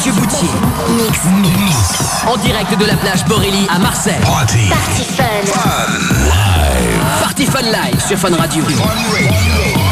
Mathieu Boutier. Mix. Mix. En direct de la plage Borély à Marseille. Party. Party Fun. Fun. Live. Party Fun Live sur Fun Radio. Fun Radio.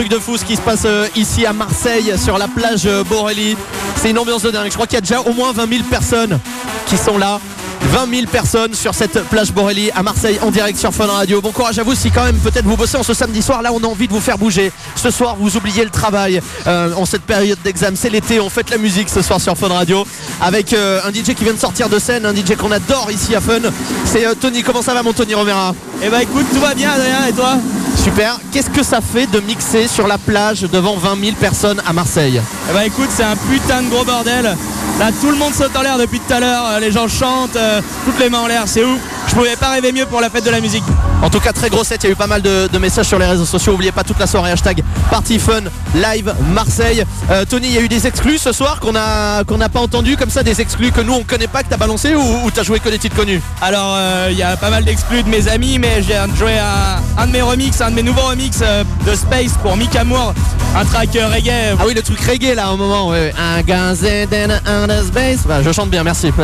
Truc de fou ce qui se passe euh, ici à Marseille sur la plage euh, Borelli. C'est une ambiance de dingue. Je crois qu'il y a déjà au moins 20 000 personnes qui sont là. 20 000 personnes sur cette plage Borelli à Marseille en direct sur Fun Radio. Bon courage à vous si quand même peut-être vous bossez en ce samedi soir. Là on a envie de vous faire bouger. Ce soir vous oubliez le travail euh, en cette période d'examen. C'est l'été, on fait la musique ce soir sur Fun Radio avec un DJ qui vient de sortir de scène, un DJ qu'on adore ici à Fun. C'est Tony. Comment ça va mon Tony Romera? Eh bah écoute, tout va bien Adrien et toi? Super. Qu'est-ce que ça fait de mixer sur la plage devant 20 000 personnes à Marseille? Eh bah écoute, c'est un putain de gros bordel. Là, tout le monde saute en l'air depuis tout à l'heure. Euh, Les gens chantent, euh, toutes les mains en l'air, c'est ouf. Je pouvais pas rêver mieux pour la fête de la musique. En tout cas, très gros set. Il y a eu pas mal de, de messages sur les réseaux sociaux. N'oubliez pas toute la soirée. Hashtag Party Fun Live Marseille. Euh, Tony, il y a eu des exclus ce soir qu'on a qu'on n'a pas entendu comme ça, des exclus que nous on connaît pas, que t'as balancé ou, ou t'as joué que des titres connus Alors, euh, il y a pas mal d'exclus de mes amis, mais j'ai joué un, un de mes remixes, un de mes nouveaux remixes euh, de Space pour Mick Amour, un track reggae. Ah oui, le truc reggae là, au moment. Ouais, ouais. Un in outer space. Bah, je chante bien, merci.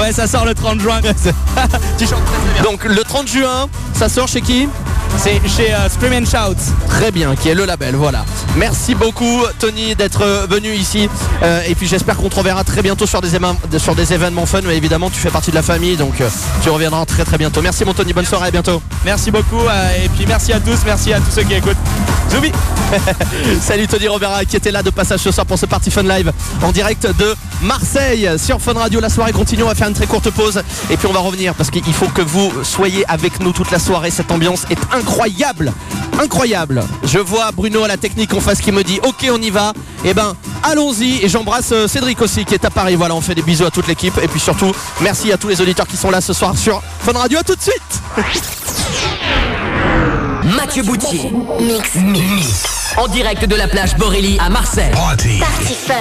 Ouais, ça sort le 30 juin. Donc le 30 juin, ça sort chez qui? C'est chez euh, Scream and Shout. Très bien, qui est le label, voilà. Merci beaucoup Tony d'être euh, venu ici. Euh, et puis j'espère qu'on te reverra très bientôt sur des, éma- sur des événements fun. Mais évidemment, tu fais partie de la famille, donc euh, tu reviendras très très bientôt. Merci mon Tony, bonne soirée, à bientôt. Merci beaucoup et puis merci à tous, merci à tous ceux qui écoutent. Zoubi Salut Tony Rovera qui était là de passage ce soir pour ce Party Fun Live en direct de Marseille sur Fun Radio. La soirée continue, on va faire une très courte pause et puis on va revenir parce qu'il faut que vous soyez avec nous toute la soirée. Cette ambiance est incroyable, incroyable. Je vois Bruno à la technique en face qui me dit ok on y va. Et ben allons-y et j'embrasse euh, Cédric aussi qui est à Paris. Voilà, on fait des bisous à toute l'équipe et puis surtout merci à tous les auditeurs qui sont là ce soir sur Fun Radio. À tout de suite. Mathieu Boutier. Mix. Mix. En direct de la plage Borelli à Marseille. Party. Party Fun.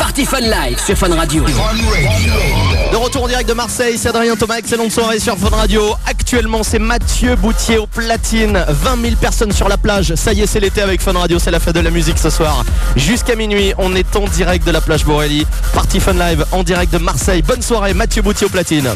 Party Fun Live sur Fun Radio. De retour en direct de Marseille, c'est Adrien Thomas, excellente soirée sur Fun Radio. Actuellement, c'est Mathieu Boutier au platine. 20 000 personnes sur la plage. Ça y est, c'est l'été avec Fun Radio, c'est la fête de la musique ce soir. Jusqu'à minuit, on est en direct de la plage Borelli. Party Fun Live en direct de Marseille. Bonne soirée, Mathieu Boutier au platine.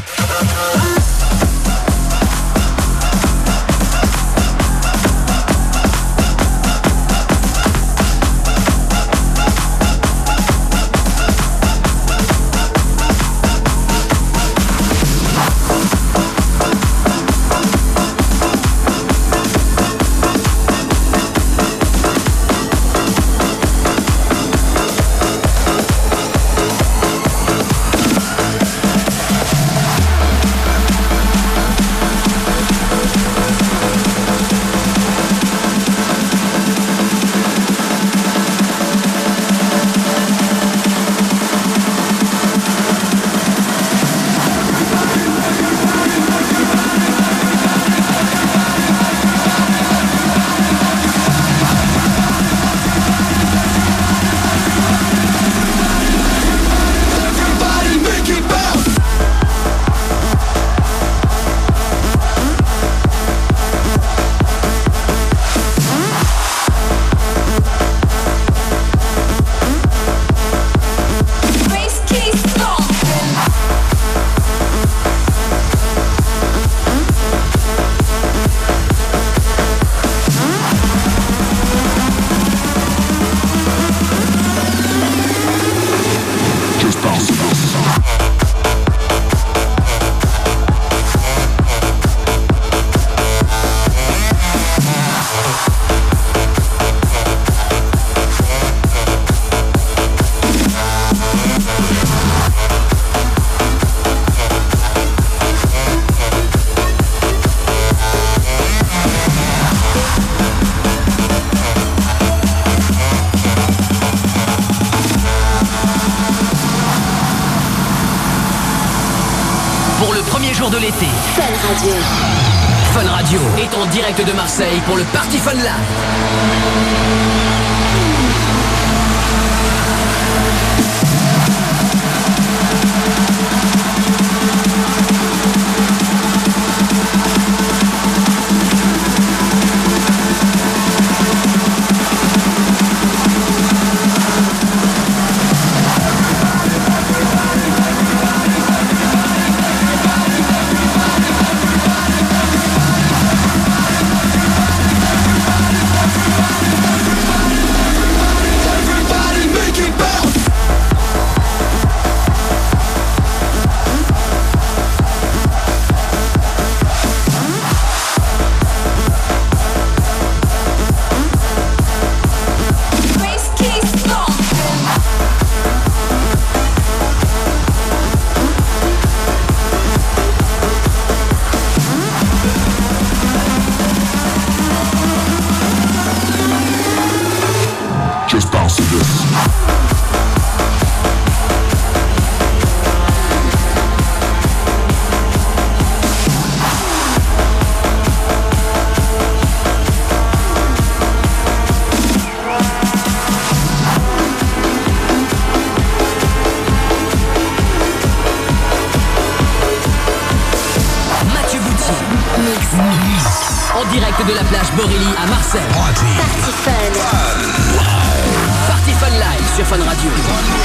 Pour le Party Fun. Fun Radio.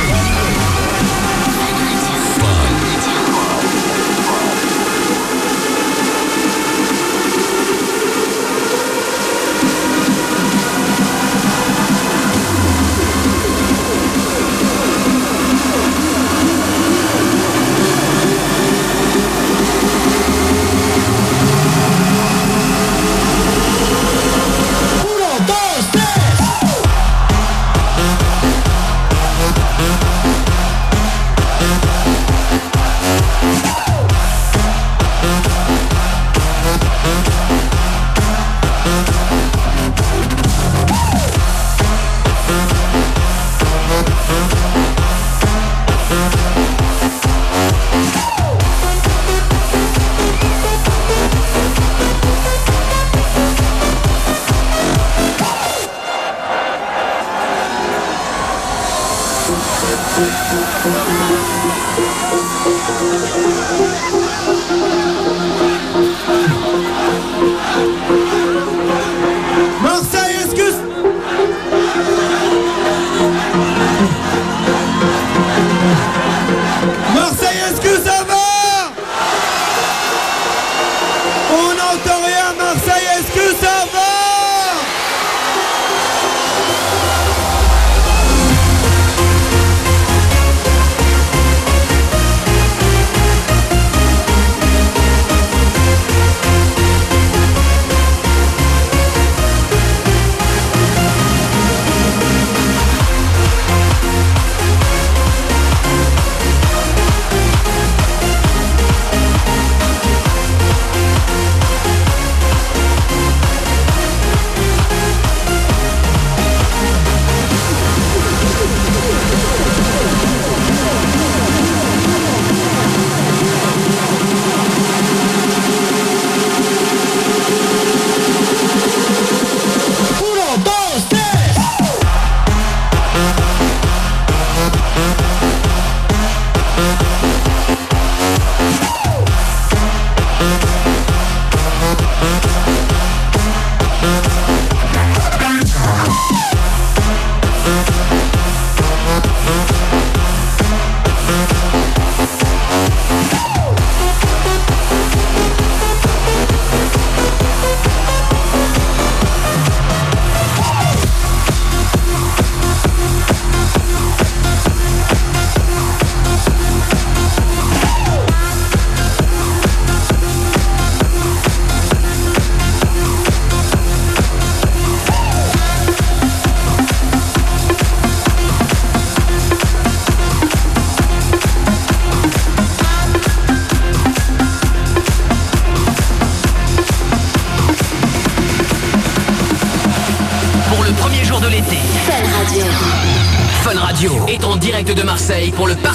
Pour le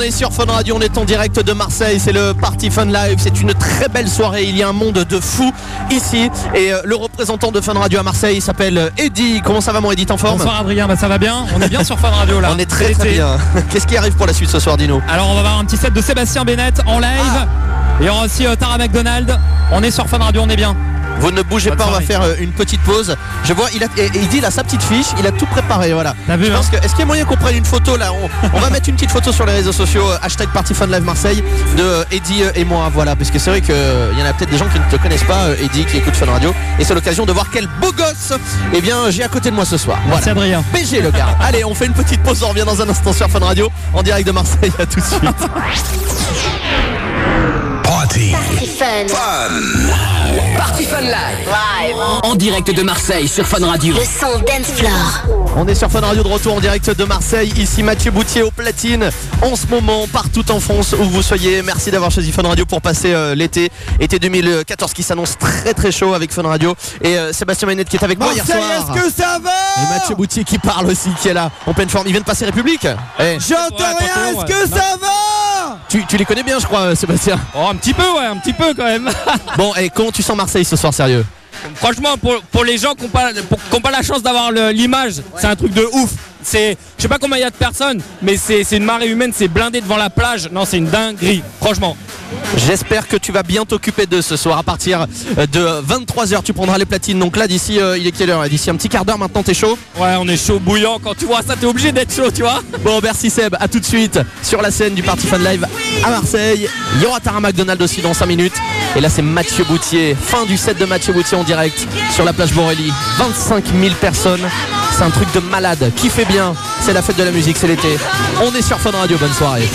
est sur Fun Radio, on est en direct de Marseille, c'est le Party Fun Live, c'est une très belle soirée, il y a un monde de fous ici et euh, le représentant de Fun Radio à Marseille il s'appelle euh, Eddy. Comment ça va mon Eddy, en forme? Bonsoir Adrien, bah ça va bien, on est bien sur Fun Radio là. On est très très bien. Qu'est-ce qui arrive pour la suite ce soir, Dino? Alors on va avoir un petit set de Sébastien Bennett en live. Ah. Et y aura aussi euh, Tara McDonald. On est sur Fun Radio, on est bien. Vous ne bougez Bonne pas, on va faire euh, une petite pause. Je vois, il a, et, et il dit, il a sa petite fiche, il a tout préparé, voilà. Vu, Je hein pense que, est-ce qu'il y a moyen qu'on prenne une photo là? On, on va mettre une petite photo sur les réseaux sociaux, euh, hashtag Party Fun Live Marseille, de euh, Eddy et moi, voilà. Parce que c'est vrai qu'il y en a peut-être des gens qui ne te connaissent pas, Eddy, qui écoutent Fun Radio. Et c'est l'occasion de voir quel beau gosse, eh bien, j'ai à côté de moi ce soir. Merci Voilà. Adrien. BG le gars. Allez, on fait une petite pause, on revient dans un instant sur Fun Radio, en direct de Marseille, à tout de suite. Party Fun. Party Fun Live. En direct de Marseille sur Fun Radio. Le son dance floor. On est sur Fun Radio de retour en direct de Marseille. Ici Mathieu Boutier au platine. En ce moment, partout en France où vous soyez. Merci d'avoir choisi Fun Radio pour passer euh, l'été. Été 2014 qui s'annonce très très chaud avec Fun Radio. Et euh, Sébastien Mainette qui est avec moi hier soir. est-ce que ça va Et Mathieu Boutier qui parle aussi, qui est là, en pleine forme. Il vient de passer République. Eh, J'entends Ouais, rien, est-ce que ça va tu, tu les connais bien, je crois, euh, Sébastien. Oh un petit peu ouais, un petit peu quand même. Bon, et comment tu sens Marseille ce soir, sérieux? Franchement pour, pour les gens qui n'ont pas, pas la chance d'avoir l'image, c'est un truc de ouf. C'est, je sais pas combien il y a de personnes, mais c'est une marée humaine, c'est blindé devant la plage. Non, c'est une dinguerie, franchement. J'espère que tu vas bien t'occuper d'eux ce soir à partir euh, de 23h. Tu prendras les platines. Donc là, d'ici, euh, il est quelle heure D'ici un petit quart d'heure maintenant, t'es chaud? Ouais, on est chaud bouillant. Quand tu vois ça, t'es obligé d'être chaud, tu vois. Bon, merci Seb, à tout de suite sur la scène du Party Fan Live à Marseille. Il y aura Tara McDonald aussi dans 5 minutes. Et là, c'est Mathieu Boutier, fin du set de Mathieu Boutier en direct sur la plage Borelli. 25 000 personnes, c'est un truc de malade. Qui fait bien C'est la fête de la musique, c'est l'été. On est sur Fun Radio, bonne soirée.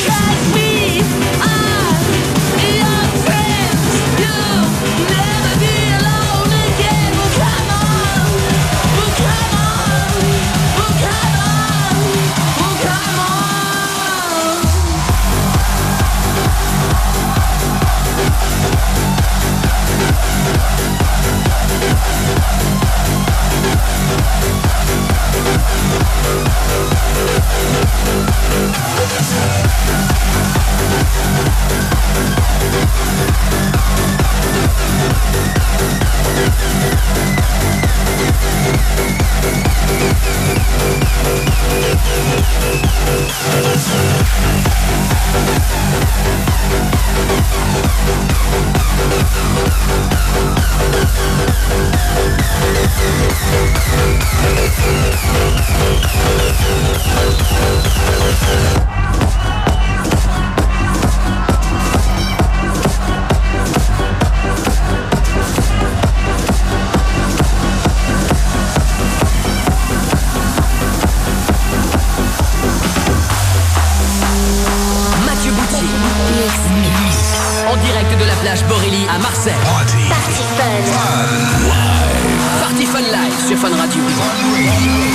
À Marseille. Party Fun. Party Fun Live sur Fun Radio. Party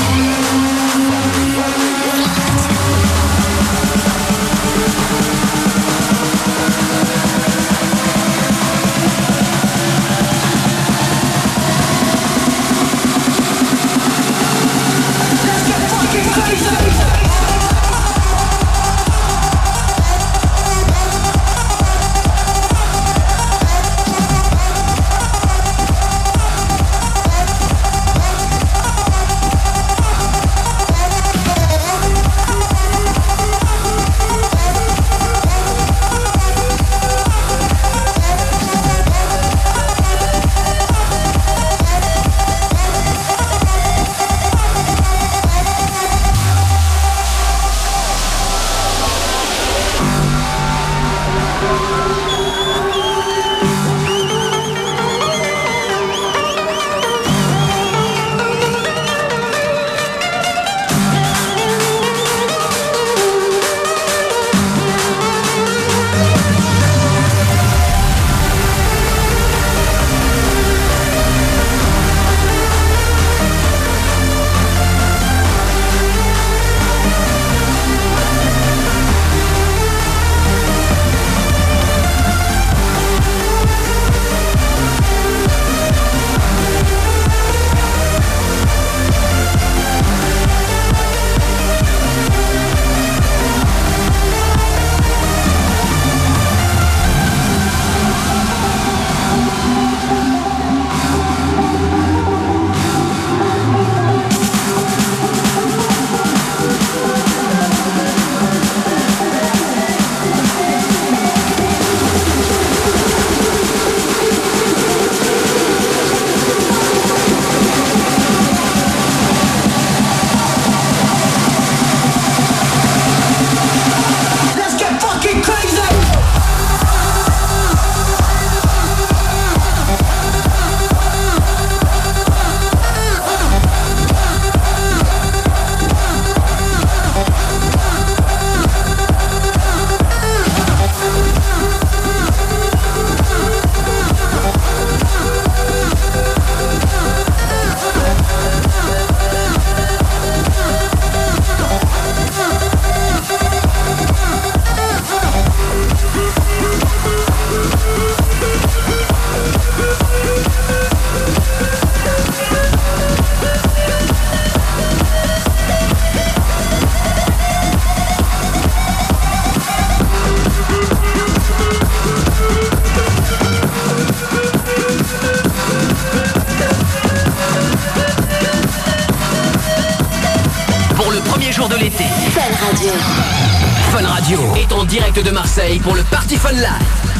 est en direct de Marseille pour le Party Fun Live.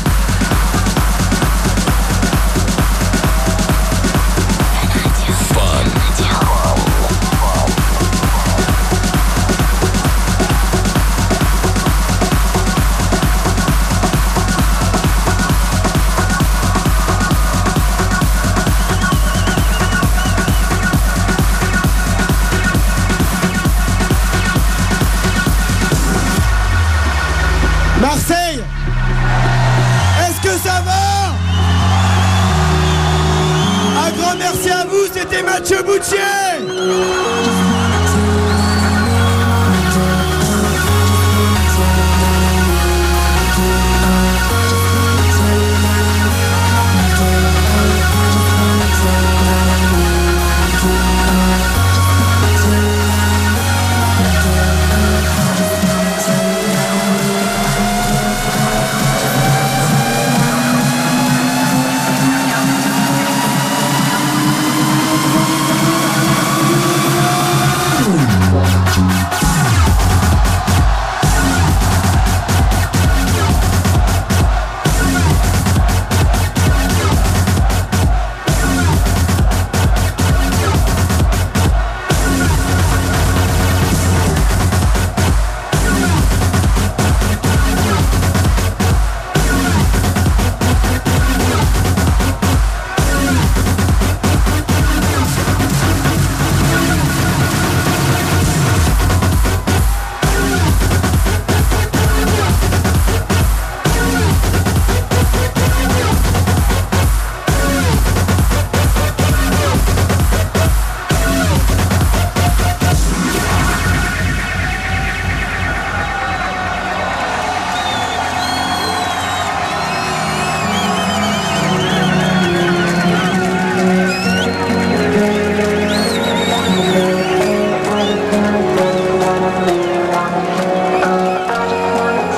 C'était Mathieu Boutier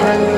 Marseille, du